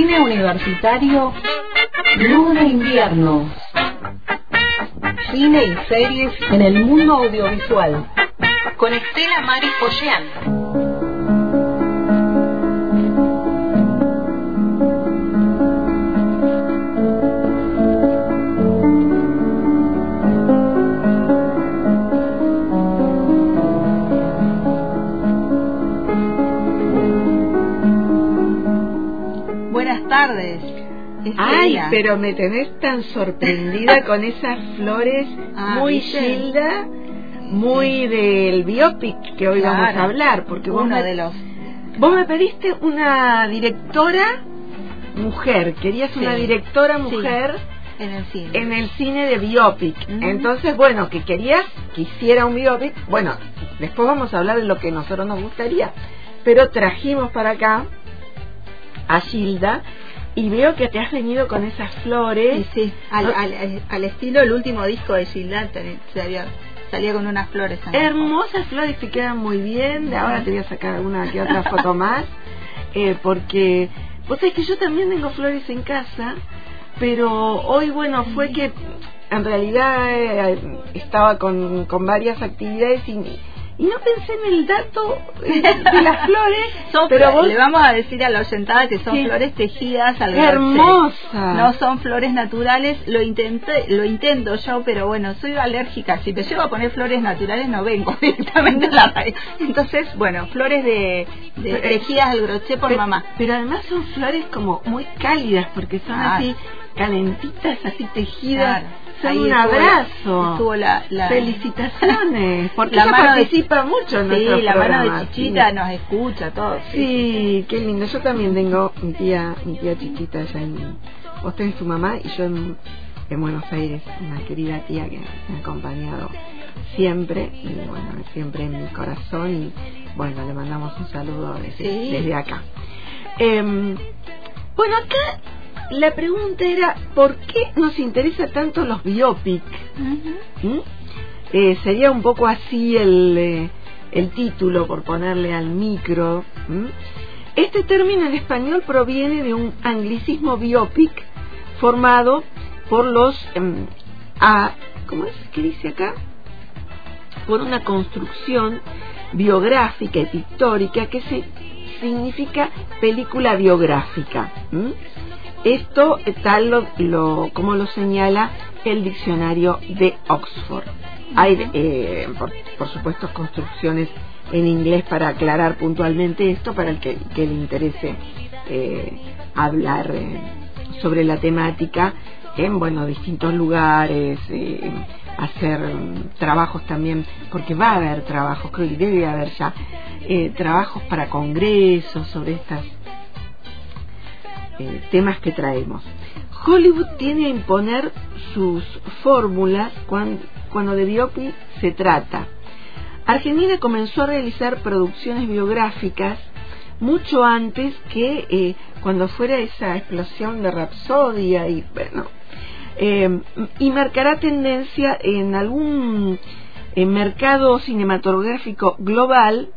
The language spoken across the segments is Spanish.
Cine universitario, Luna Invierno. Cine y series en el mundo audiovisual. Con Estela Mari Poyean. Tardes. Ay, pero me tenés tan sorprendida con esas flores Ah, muy. Gilda, muy del biopic que hoy vamos a hablar, porque vos me, de los vos me pediste una directora mujer, querías una directora Sí. mujer en el cine. en el cine de biopic. Entonces, bueno, que querías que hiciera un biopic, bueno, después vamos a hablar de lo que a nosotros nos gustaría, pero trajimos para acá a Gilda y veo que te has venido con esas flores. Sí, sí, al, Ah. al, estilo el último disco de Gilda ten- se había, salía con unas flores. Hermosas flores te quedan muy bien. Ahora te voy a sacar alguna que otra foto más. eh, porque vos sabés que yo también tengo flores en casa. Pero hoy, bueno, fue que en realidad eh, estaba con, con varias actividades y, y no pensé en el dato eh, de las flores. Son pero vos, le vamos a decir a la oyentada que son Sí. flores tejidas al hermosa. No son flores naturales, lo intenté, lo intento yo, pero bueno, soy alérgica. Si te llevo a poner flores naturales no vengo directamente a la pared. Entonces, bueno, flores de, de Pero- tejidas al crochet por pero, mamá. pero además son flores como muy cálidas porque son Claro. así calentitas, así tejidas. Claro. Son un abrazo. estuvo la- la- Felicitaciones. Porque La ella mano de- participa mucho en Sí, la mano de Chichita sí. nos escucha, todo. Sí, qué lindo. Yo también tengo mi tía, mi tía Chichita allá en... Vos tenés tu mamá y yo en, en Buenos Aires, una querida tía que me ha acompañado siempre y bueno, siempre en mi corazón y bueno, le mandamos un saludo desde, Sí. desde acá. Em, bueno, acá la pregunta era, ¿por qué nos interesa tanto los biopic? ¿Mm? Eh, sería un poco así el, eh, el título, por ponerle al micro. ¿m? Este término en español proviene de un anglicismo biopic formado por los... em, a, ¿Cómo es que dice acá? Por una construcción biográfica y pictórica que se, significa película biográfica. ¿m? Esto tal lo, lo- como lo señala el diccionario de Oxford. Hay, eh, por, por supuesto, construcciones en inglés para aclarar puntualmente esto para el que, que le interese eh, hablar eh, sobre la temática en bueno distintos lugares, eh, hacer mm, trabajos también, porque va a haber trabajos, creo que debe haber ya eh, trabajos para congresos sobre estas eh, temas que traemos. Hollywood tiene a imponer sus fórmulas cuando, cuando de biopic se trata. Argentina comenzó a realizar producciones biográficas mucho antes que eh, cuando fuera esa explosión de Rapsodia y bueno eh, y marcará tendencia en algún eh, mercado cinematográfico global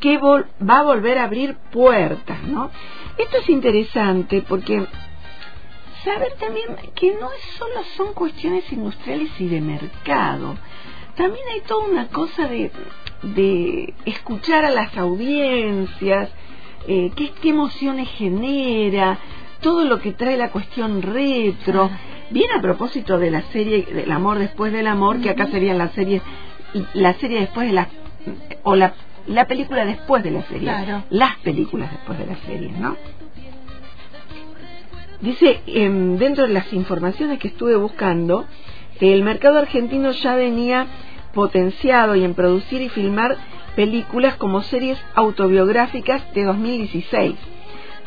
que vol- va a volver a abrir puertas, ¿no? Esto es interesante porque saber también que no es solo son cuestiones industriales y de mercado, también hay toda una cosa de, de escuchar a las audiencias, eh, qué, qué emociones genera, todo lo que trae la cuestión retro, bien a propósito de la serie del amor después del amor, que acá serían las series, la serie después de la, o la, la película después de la serie, Claro. las películas después de la serie, ¿no? Dice, em, dentro de las informaciones que estuve buscando, el mercado argentino ya venía potenciado y en producir y filmar películas como series autobiográficas de 2016.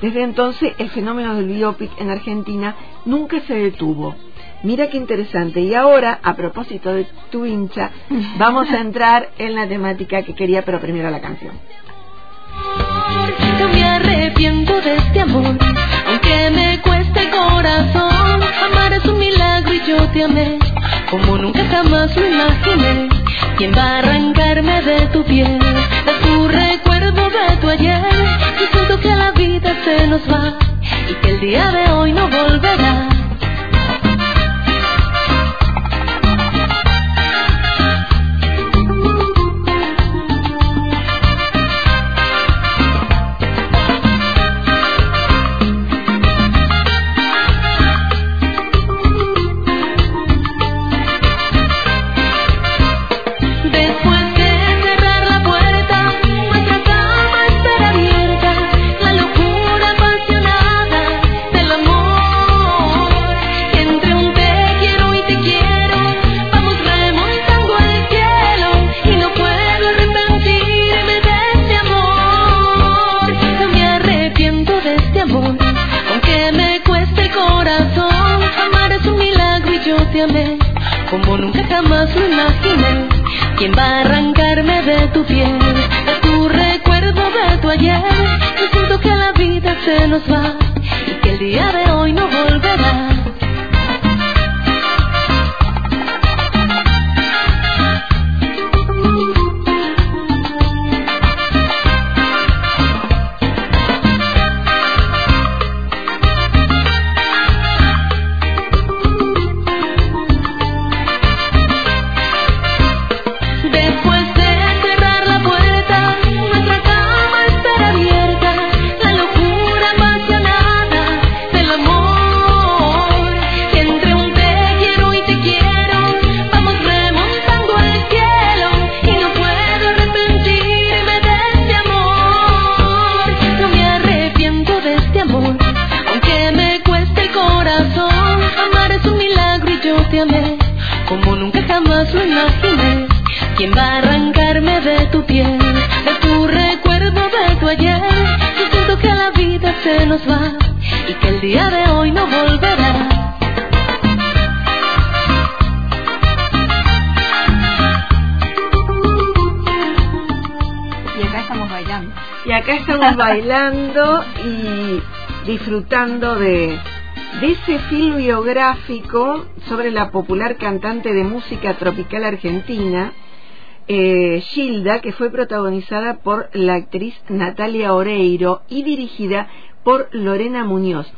Desde entonces el fenómeno del biopic en Argentina nunca se detuvo. Mira qué interesante. Y ahora, a propósito de tu hincha, vamos a entrar en la temática que quería, pero primero la canción. No me arrepiento de este amor, aunque me cueste el corazón. Amar es un milagro y yo te amé, como nunca jamás lo imaginé. ¿Quién va a arrancarme de tu piel, de tu recuerdo de tu ayer? Yo siento que la vida se nos va y que el día de hoy no volverá. ¿Quién va a arrancarme de tu piel, de tu recuerdo, de tu ayer? Yo siento que la vida se nos va y que el día de hoy no volverá. Y acá estamos bailando. Y acá estamos bailando y disfrutando de, de ese film biográfico sobre la popular cantante de música tropical argentina, eh, Gilda, que fue protagonizada por la actriz Natalia Oreiro y dirigida por Lorena Muñoz.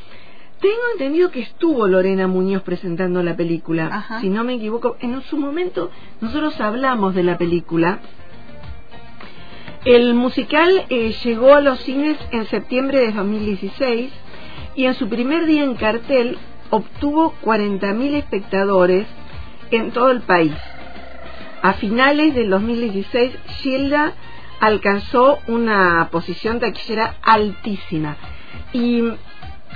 Tengo entendido que estuvo Lorena Muñoz presentando la película, Ajá. si no me equivoco. En su momento nosotros hablamos de la película. El musical eh, llegó a los cines en septiembre de 2016 y en su primer día en cartel obtuvo 40.000 espectadores en todo el país. A finales del 2016, Gilda alcanzó una posición taquillera altísima. Y,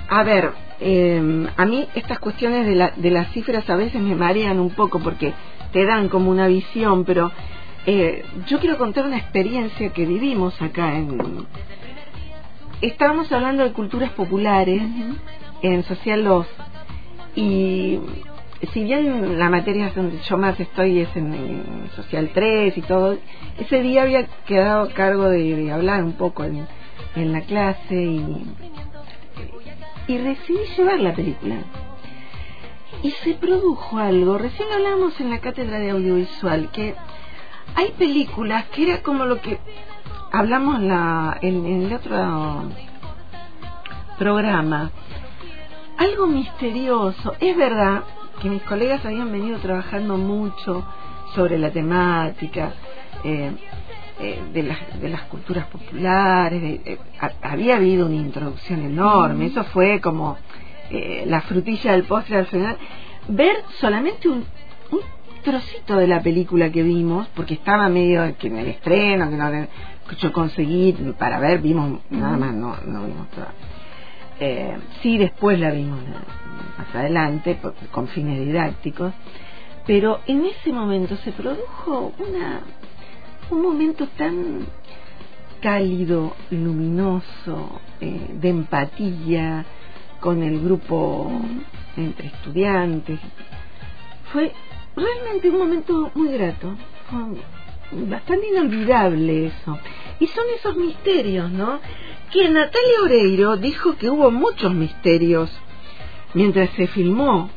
a ver, eh, a mí estas cuestiones de, la- de las cifras a veces me marean un poco porque te dan como una visión, pero eh, yo quiero contar una experiencia que vivimos acá en... Estábamos hablando de culturas populares en Social 2 y si bien la materia donde yo más estoy es en, Social 3 y todo, ese día había quedado a cargo de, hablar un poco en, en la clase y, y decidí llevar la película. Y se produjo algo, recién hablamos en la cátedra de audiovisual, que hay películas que era como lo que hablamos la, en, en el otro programa, algo misterioso. Es verdad que mis colegas habían venido trabajando mucho sobre la temática eh, eh, de, las, de las culturas populares, de- eh, ha- había habido una introducción enorme, eso fue como la frutilla del postre al final. Ver solamente un, un trocito de la película que vimos, porque estaba medio que en el estreno, que no yo conseguí para ver, vimos nada más, no, no vimos toda. Eh, sí, después la vimos más adelante con fines didácticos, pero en ese momento se produjo una un momento tan cálido, luminoso, eh, de empatía con el grupo entre estudiantes. Fue realmente un momento muy grato, bastante inolvidable eso. Y son esos misterios, ¿no? Que Natalia Oreiro dijo que hubo muchos misterios mientras se filmó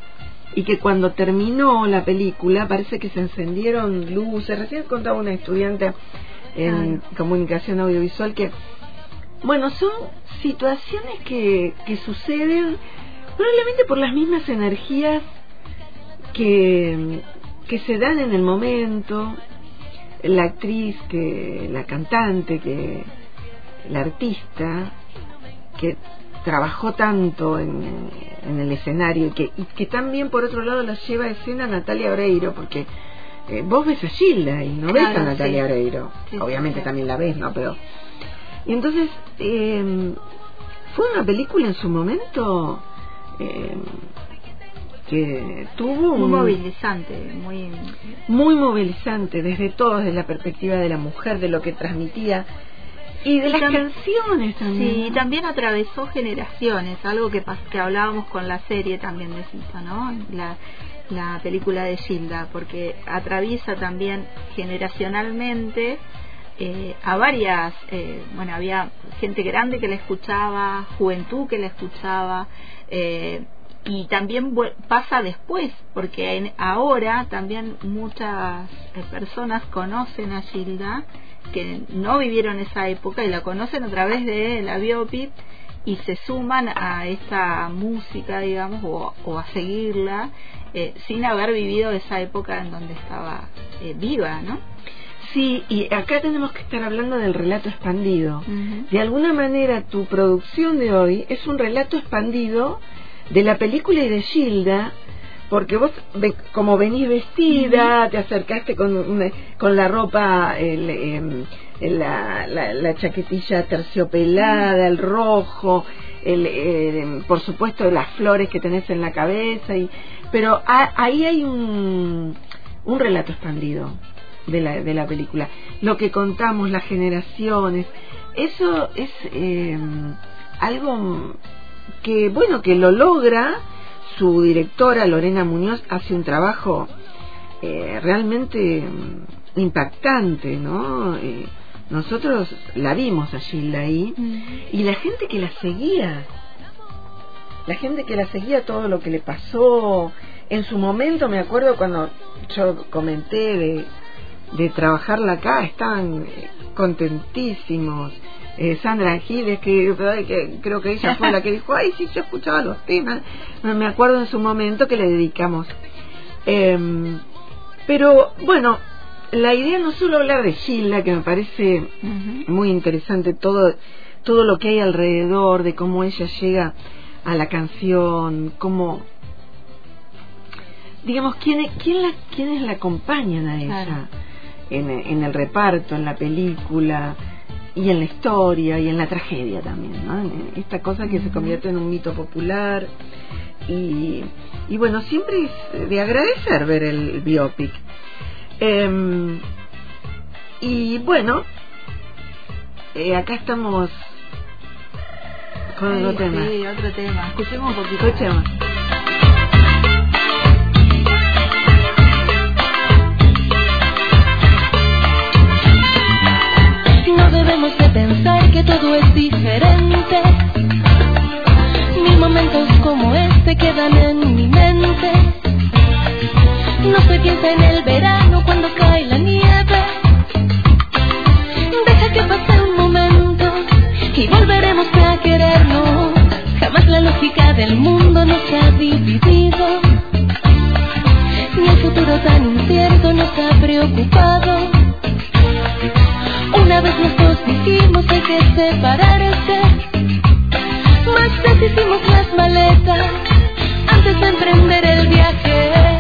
y que cuando terminó la película parece que se encendieron luces. Recién contaba una estudiante en comunicación audiovisual que, bueno, son situaciones que, que suceden probablemente por las mismas energías que, que se dan en el momento, la actriz, que la cantante, que la artista, que trabajó tanto en, en el escenario y que, y que también por otro lado la lleva a escena Natalia Oreiro, porque eh, vos ves a Gilda y no ves a Natalia sí. Oreiro. Sí, Obviamente sí. también la ves, ¿no? Pero. Y entonces, eh, fue una película en su momento eh, que tuvo Muy un movilizante, muy... muy movilizante desde todo, desde la perspectiva de la mujer, de lo que transmitía y de Y las canciones también. Sí, también atravesó generaciones, algo que, pas- que hablábamos con la serie también de Cita, ¿no? La, la película de Gilda, porque atraviesa también generacionalmente eh, a varias, eh, bueno, había gente grande que la escuchaba, juventud que la escuchaba, eh, y también pasa después, porque en- ahora también muchas eh, personas conocen a Gilda que no vivieron esa época y la conocen a través de la biopic y se suman a esta música, digamos, o, o a seguirla eh, sin haber vivido esa época en donde estaba eh, viva, ¿no? Sí, y acá tenemos que estar hablando del relato expandido. De alguna manera tu producción de hoy es un relato expandido de la película y de Gilda, porque vos como venís vestida, te acercaste con, una- con la ropa, el, em, el- la, la- la chaquetilla terciopelada, el rojo, el, em, por supuesto las flores que tenés en la cabeza, y, pero a- ahí hay un, un relato expandido de la, de la película. Lo que contamos, las generaciones, eso es eh, algo que, bueno, que lo logra su directora Lorena Muñoz, hace un trabajo eh, realmente mm, impactante, ¿no? Eh, nosotros la vimos a Gilda ahí y la gente que la seguía, la gente que la seguía todo lo que le pasó, en su momento me acuerdo cuando yo comenté de, de trabajarla acá, estaban eh, contentísimos. Eh, Sandra Giles, que, que creo que ella fue la que dijo, ay, sí, yo escuchaba los temas. Me acuerdo en su momento que le dedicamos. Em, pero bueno, la idea no solo hablar de Gilda, que me parece muy interesante todo todo lo que hay alrededor de cómo ella llega a la canción cómo digamos quién quién la quiénes la acompañan a ella Claro. en, en el reparto en la película y en la historia y en la tragedia también ¿no? En esta cosa que se convierte en un mito popular y, y bueno siempre es de agradecer ver el biopic Em, y bueno eh, acá estamos con Ay, otro tema. Sí, otro tema. Escuchemos un poquito. Escuchemos. Debemos de pensar que todo es diferente. Mil momentos como este quedan en mi mente. No se piensa en el verano cuando cae la nieve. Deja que pase un momento y volveremos a querernos. Jamás la lógica del mundo nos ha dividido. Ni el futuro tan incierto nos ha preocupado. Una vez dos dijimos hay que separarse. Más deshicimos las maletas antes de emprender el viaje.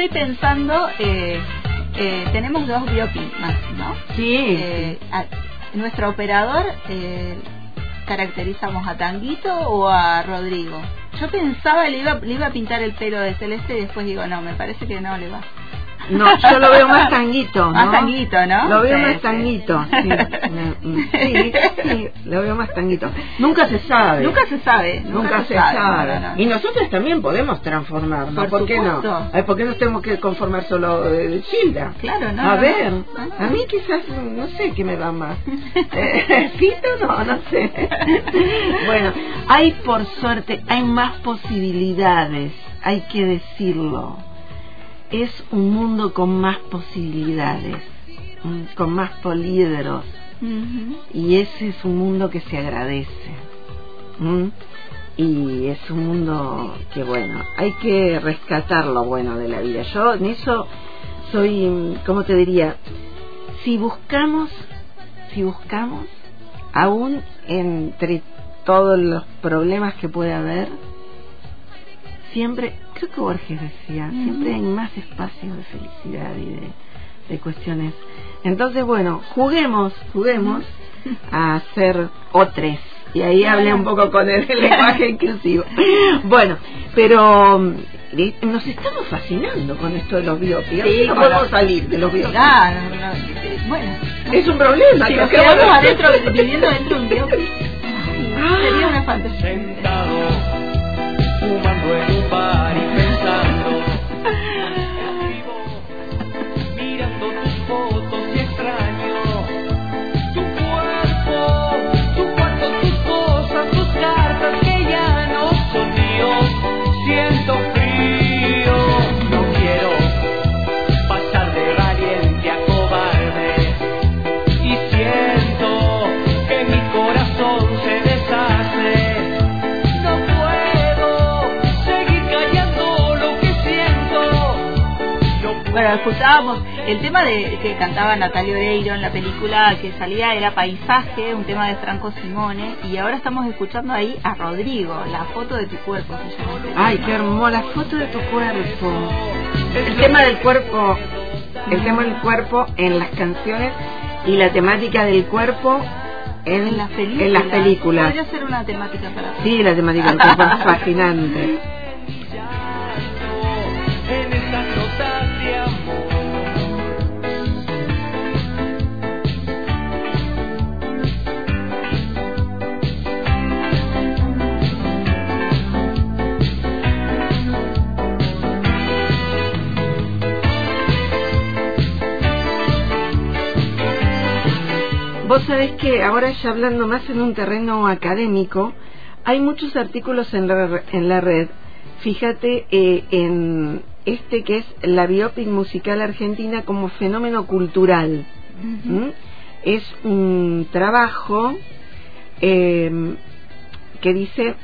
Estoy pensando, eh, eh, tenemos dos biopics más, ¿no? Sí. Eh, a- nuestro operador, eh, ¿caracterizamos a Tanguito o a Rodrigo? Yo pensaba, le iba, le iba a pintar el pelo de celeste y después digo, no, me parece que no le va. No, yo lo veo más tanguito, ¿no? Más tanguito, ¿no? Lo veo Sí, más tanguito, sí. Sí, sí, lo veo más tanguito. Nunca se sabe. Nunca se sabe. Nunca se sabe. no, no, no. Y nosotros también podemos transformarnos. Por ¿Por, qué no? ¿Por qué nos tenemos que conformar solo de Gilda? Claro, no, A ver, a mí quizás, no sé qué me va más. Eh. No, no sé. bueno, hay por suerte, hay más posibilidades, hay que decirlo. Es un mundo con más posibilidades, mm, con más políderos. Y ese es un mundo que se agradece ¿m? y es un mundo que bueno hay que rescatar lo bueno de la vida. Yo en eso soy mm, cómo te diría si buscamos si buscamos aún entre todos los problemas que puede haber siempre creo que Borges decía siempre hay más espacios de felicidad y de, de cuestiones. Entonces bueno juguemos juguemos a hacer otros y ahí hablé un poco con el lenguaje inclusivo. Bueno pero nos estamos fascinando con esto de los biopics Sí, no podemos salir de los biopics Ah, no, no, bueno, es un problema si nos quedamos de- adentro viviendo dentro de un biopic, sería una fantasía. sentado, fumando en un bar escuchábamos el tema de que cantaba Natalia Oreiro en la película que salía era Paisaje, un tema de Franco Simone, y ahora estamos escuchando ahí a Rodrigo, la foto de tu cuerpo se llama. Ay, qué hermosa la foto de tu cuerpo. El tema del cuerpo, el tema del cuerpo en las canciones y la temática del cuerpo en, en las películas. en las películas. Podría ser una temática para Sí, la temática del cuerpo es fascinante. Vos sabés que ahora ya hablando más en un terreno académico, hay muchos artículos en la, en la red. Fíjate eh, en este que es la biopic musical argentina como fenómeno cultural. ¿Mm? Es un trabajo eh, que dice,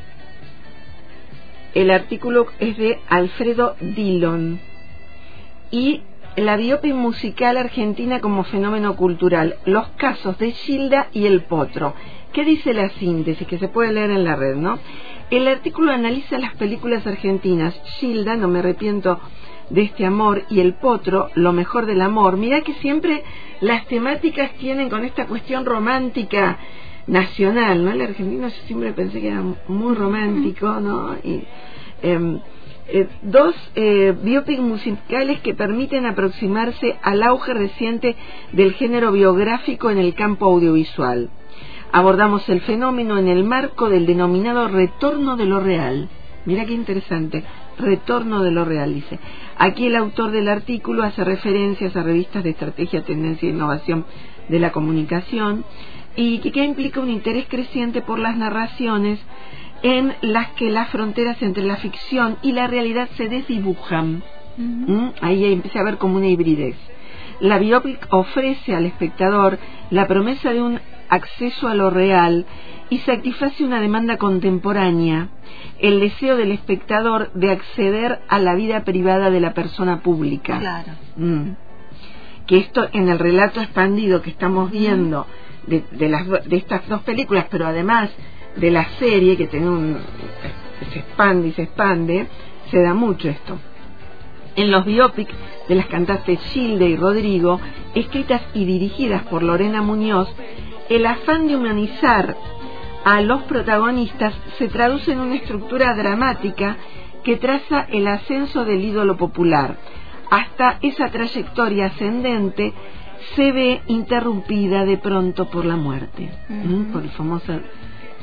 el artículo es de Alfredo Dillon y la biopic musical argentina como fenómeno cultural, los casos de Gilda y el Potro. ¿Qué dice la síntesis? Que se puede leer en la red, ¿no? El artículo analiza las películas argentinas. Gilda, no me arrepiento de este amor, y el Potro, lo mejor del amor. Mirá que siempre las temáticas tienen con esta cuestión romántica nacional, ¿no? El argentino yo siempre pensé que era muy romántico, ¿no? Y, em, eh, dos eh, biopic musicales que permiten aproximarse al auge reciente del género biográfico en el campo audiovisual. Abordamos el fenómeno en el marco del denominado retorno de lo real. Mira qué interesante, retorno de lo real, dice. Aquí el autor del artículo hace referencias a revistas de estrategia, tendencia e innovación de la comunicación y que, que implica un interés creciente por las narraciones en las que las fronteras entre la ficción y la realidad se desdibujan. ¿Mm? Ahí empieza a haber como una hibridez. La biopic ofrece al espectador la promesa de un acceso a lo real y satisface una demanda contemporánea, el deseo del espectador de acceder a la vida privada de la persona pública. Claro. Mm. Que esto en el relato expandido que estamos viendo de, de, las, de estas dos películas, pero además de la serie que tiene un, se expande y se expande, se da mucho esto. En los biopics de las cantantes Gilde y Rodrigo, escritas y dirigidas por Lorena Muñoz, el afán de humanizar a los protagonistas se traduce en una estructura dramática que traza el ascenso del ídolo popular. Hasta esa trayectoria ascendente se ve interrumpida de pronto por la muerte, por el famoso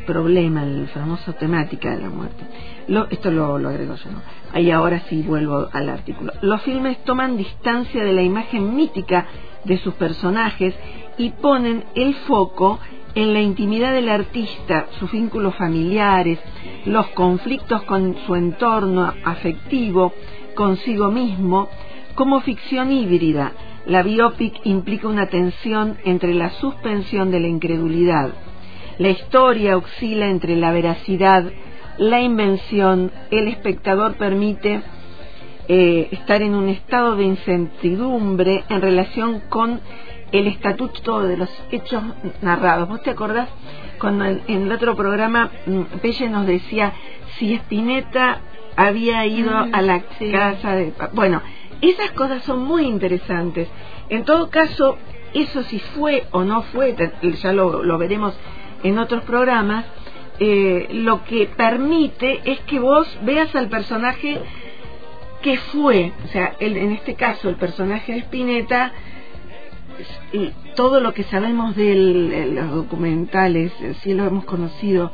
problema, la famosa temática de la muerte. Esto lo, lo agrego yo, ¿no? Ahí ahora sí vuelvo al artículo. Los filmes toman distancia de la imagen mítica de sus personajes y ponen el foco en la intimidad del artista, sus vínculos familiares, los conflictos con su entorno afectivo, consigo mismo, como ficción híbrida. La biopic implica una tensión entre la suspensión de la incredulidad. La historia oscila entre la veracidad, la invención, el espectador permite eh, estar en un estado de incertidumbre en relación con el estatuto de los hechos narrados. ¿Vos te acordás cuando en, en el otro programa mm, Pelle nos decía si Spinetta había ido Mm, a la sí. casa de... Bueno, esas cosas son muy interesantes. En todo caso, eso si fue o no fue, ya lo, lo veremos en otros programas, eh, lo que permite es que vos veas al personaje que fue, o sea, el- en este caso el personaje de Spinetta, y todo lo que sabemos de los documentales, eh, sí lo hemos conocido,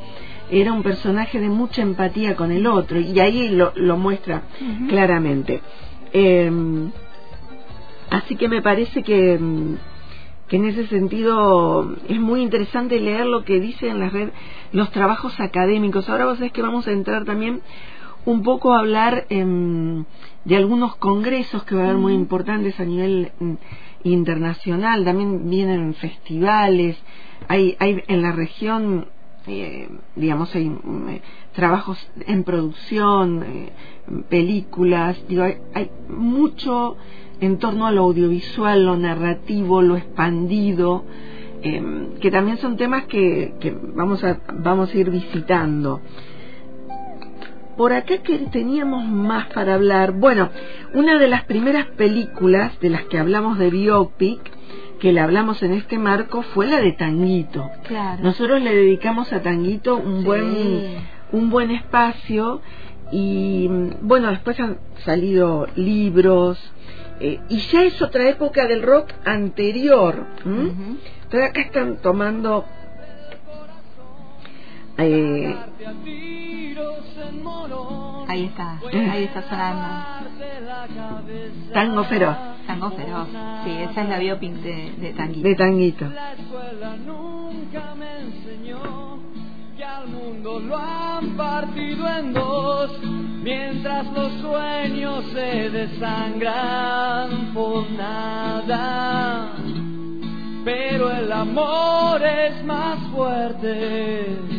era un personaje de mucha empatía con el otro, y ahí lo, lo muestra claramente. Eh, así que me parece que, mm, que en ese sentido es muy interesante leer lo que dicen en las redes los trabajos académicos. Ahora vos sabés que vamos a entrar también un poco a hablar em, de algunos congresos que va a haber muy importantes a nivel mm, internacional. También vienen festivales. Hay, hay en la región digamos, hay eh, trabajos en producción, eh, películas, digo, hay, hay mucho en torno a lo audiovisual, lo narrativo, lo expandido, eh, que también son temas que, que vamos, a, vamos a ir visitando. Por acá que teníamos más para hablar, bueno, una de las primeras películas de las que hablamos de biopic, que le hablamos en este marco, fue la de Tanguito. Claro. Nosotros le dedicamos a Tanguito un Sí. buen un buen espacio y bueno, después han salido libros eh, y ya es otra época del rock anterior. ¿m? Ujú. Entonces acá están tomando eh, Ahí está, ahí está sonando. Tango Feroz Tango Feroz. Sí, esa es la biopic de, de Tanguito. de Tanguito. La escuela nunca me enseñó que al mundo lo han partido en dos, mientras los sueños se desangran por nada. Pero el amor es más fuerte.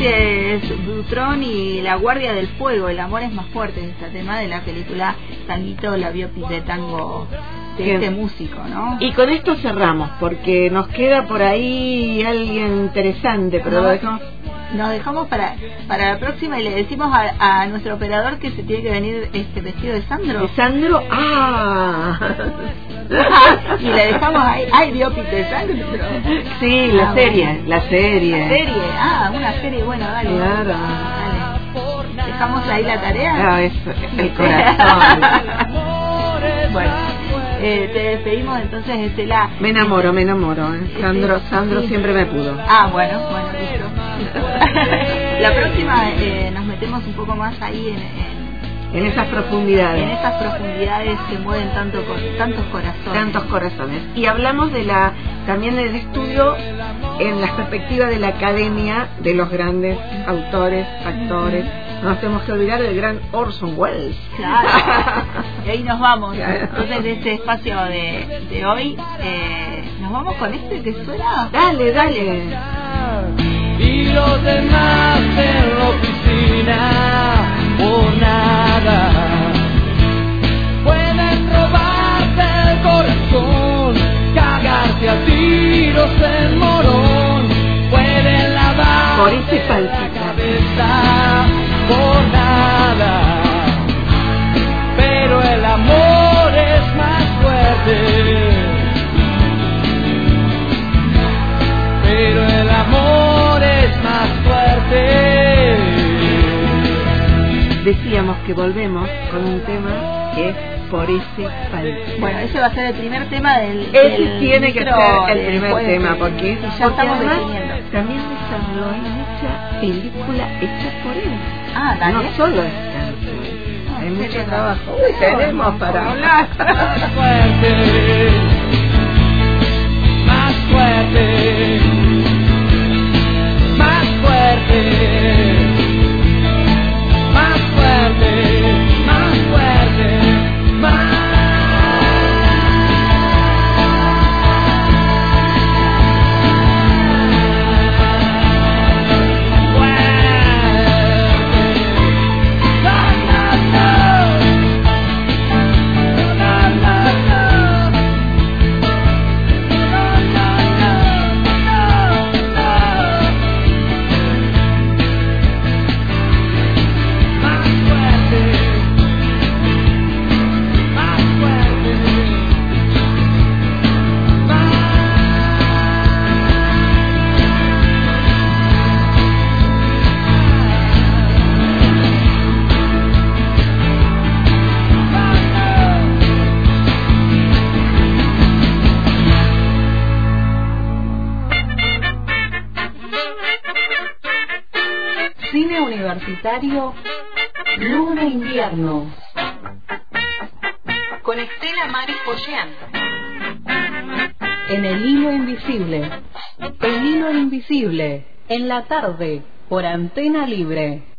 Ulises Butrón y La Guardia del Fuego, El amor es más fuerte, es este tema de la película Tanguito, la biopic de tango de Bien. este músico, ¿no? Y con esto cerramos, porque nos queda por ahí alguien interesante, pero No. lo dejamos. Nos dejamos para, para la próxima y le decimos a, a nuestro operador que se tiene que venir este vestido de Sandro. ¿De Sandro? ¡Ah! y le dejamos ahí, ay, biopic de Sandro. Sí, la Ah, serie, bueno. la serie. Serie, ah, una serie, bueno, dale. Claro. Dale. Dejamos ahí la tarea. Ah, es el corazón. bueno, eh, te despedimos entonces, Estela. Me enamoro, me enamoro. ¿eh? Sandro, Sandro Sí. siempre me pudo. Ah, bueno, bueno, listo. la próxima eh, nos metemos un poco más ahí en, en, En esas en profundidades. esas profundidades que mueven tanto tantos corazones. Tantos corazones. Y hablamos de la también del estudio en la perspectiva de la academia de los grandes autores, actores No nos tenemos que olvidar del gran Orson Welles. Claro. y ahí nos vamos. Claro. Entonces, de este espacio de, de hoy, eh, nos vamos con este que suena. Dale, dale. y los demás en la oficina por nada. Pueden robarte el corazón cagarte a tiros en morón. Pueden lavar Por palpita. la cabeza por nada. Pero el amor es más fuerte Decíamos que volvemos con un tema que es por ese palpita. Bueno, ese va a ser el primer tema del. Ese del tiene que ser el primer tema porque, Y ya porque estamos además definiendo. también desarrolló mucha película hecha por él. Ah, dale. No solo es canción. Hay mucho trabajo. Uy, tenemos para hablar. Más fuerte, más fuerte, más fuerte, universitario Luna Invierno. Con Estela Maris. En el hilo invisible. El hilo invisible. En la tarde. Por antena libre.